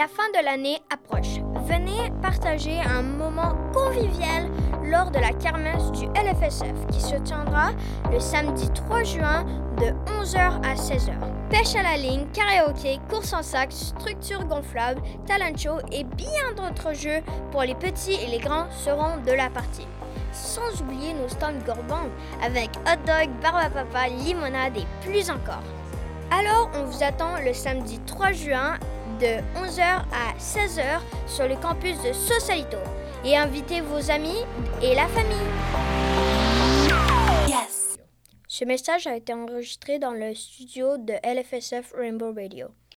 La fin de l'année approche. Venez partager un moment convivial lors de la kermesse du LFSF qui se tiendra le samedi 3 juin de 11h à 16h. Pêche à la ligne, karaoké, course en sac, structure gonflable, talent show et bien d'autres jeux pour les petits et les grands seront de la partie. Sans oublier nos stands gourmands avec hot dog, barbe papa, limonade et plus encore. Alors, on vous attend le samedi 3 juin de 11h à 16h sur le campus de Socialito et invitez vos amis et la famille. Yes. Ce message a été enregistré dans le studio de LFSF Rainbow Radio.